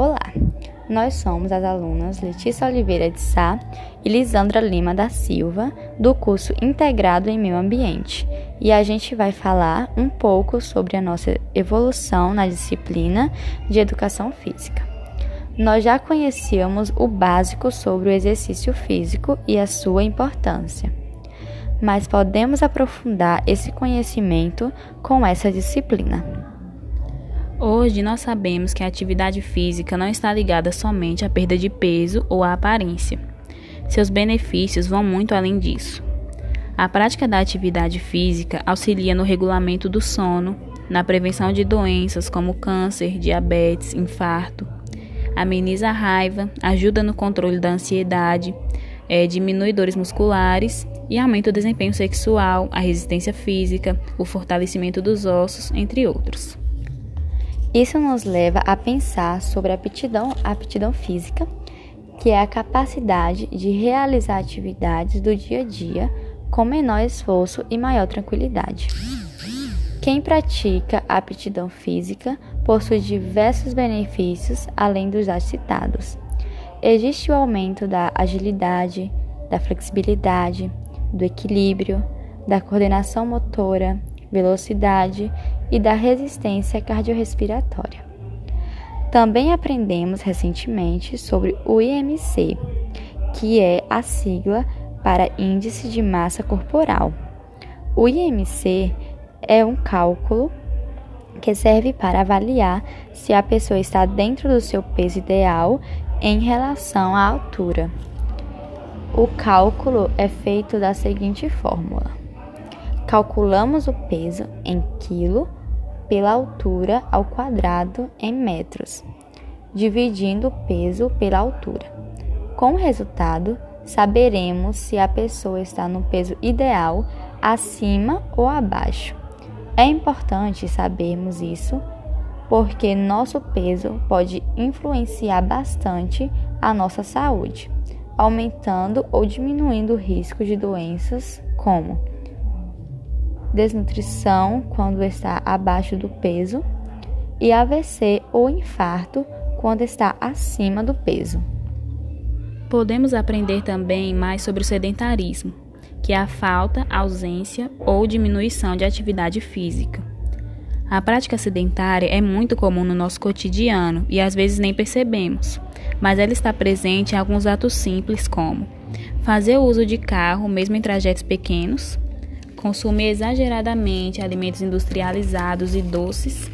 Olá, nós somos as alunas Letícia Oliveira de Sá e Lisandra Lima da Silva, do curso Integrado em Meio Ambiente, e a gente vai falar um pouco sobre a nossa evolução na disciplina de Educação Física. Nós já conhecíamos o básico sobre o exercício físico e a sua importância, mas podemos aprofundar esse conhecimento com essa disciplina. Hoje nós sabemos que a atividade física não está ligada somente à perda de peso ou à aparência. Seus benefícios vão muito além disso. A prática da atividade física auxilia no regulamento do sono, na prevenção de doenças como câncer, diabetes, infarto, ameniza a raiva, ajuda no controle da ansiedade, é, diminui dores musculares e aumenta o desempenho sexual, a resistência física, o fortalecimento dos ossos, entre outros. Isso nos leva a pensar sobre a aptidão, a aptidão física, que é a capacidade de realizar atividades do dia a dia com menor esforço e maior tranquilidade. Quem pratica a aptidão física possui diversos benefícios além dos já citados. Existe o aumento da agilidade, da flexibilidade, do equilíbrio, da coordenação motora, velocidade e da resistência cardiorrespiratória. Também aprendemos recentemente sobre o IMC, que é a sigla para Índice de Massa Corporal. O IMC é um cálculo que serve para avaliar se a pessoa está dentro do seu peso ideal em relação à altura. O cálculo é feito da seguinte fórmula: calculamos o peso em quilo pela altura ao quadrado em metros, dividindo o peso pela altura. Com o resultado, saberemos se a pessoa está no peso ideal acima ou abaixo. É importante sabermos isso porque nosso peso pode influenciar bastante a nossa saúde, aumentando ou diminuindo o risco de doenças como desnutrição quando está abaixo do peso e AVC ou infarto quando está acima do peso. Podemos aprender também mais sobre o sedentarismo, que é a falta, ausência ou diminuição de atividade física. A prática sedentária é muito comum no nosso cotidiano e às vezes nem percebemos, mas ela está presente em alguns atos simples como fazer uso de carro mesmo em trajetos pequenos, consumir exageradamente alimentos industrializados e doces,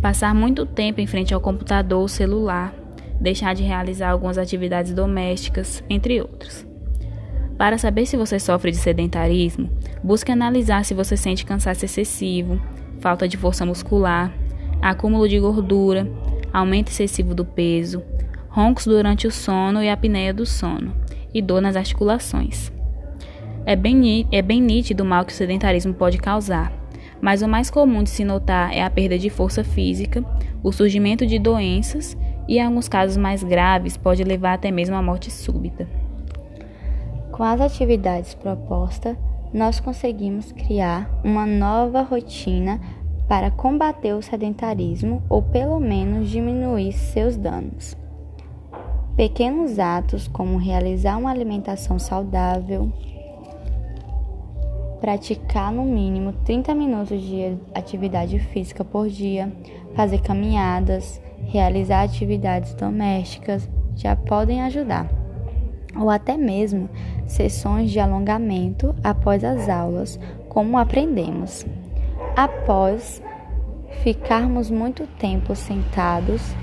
passar muito tempo em frente ao computador ou celular, deixar de realizar algumas atividades domésticas, entre outros. Para saber se você sofre de sedentarismo, busque analisar se você sente cansaço excessivo, falta de força muscular, acúmulo de gordura, aumento excessivo do peso, roncos durante o sono e apneia do sono, e dor nas articulações. É bem, é bem nítido o mal que o sedentarismo pode causar, mas o mais comum de se notar é a perda de força física, o surgimento de doenças e, em alguns casos mais graves, pode levar até mesmo à morte súbita. Com as atividades propostas, nós conseguimos criar uma nova rotina para combater o sedentarismo ou pelo menos diminuir seus danos. Pequenos atos como realizar uma alimentação saudável, praticar no mínimo 30 minutos de atividade física por dia, fazer caminhadas, realizar atividades domésticas já podem ajudar. Ou até mesmo sessões de alongamento após as aulas, como aprendemos. Após ficarmos muito tempo sentados,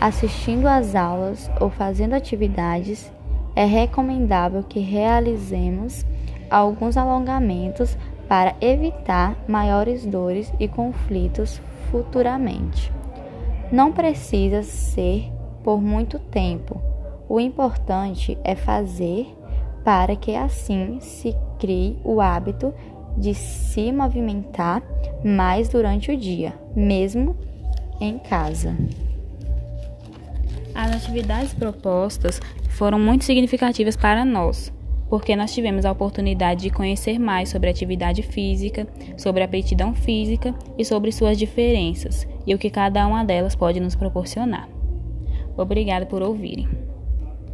assistindo às aulas ou fazendo atividades, é recomendável que realizemos alguns alongamentos para evitar maiores dores e conflitos futuramente. Não precisa ser por muito tempo. O importante é fazer para que assim se crie o hábito de se movimentar mais durante o dia, mesmo em casa. As atividades propostas foram muito significativas para nós, porque nós tivemos a oportunidade de conhecer mais sobre atividade física, sobre a aptidão física e sobre suas diferenças e o que cada uma delas pode nos proporcionar. Obrigada por ouvirem.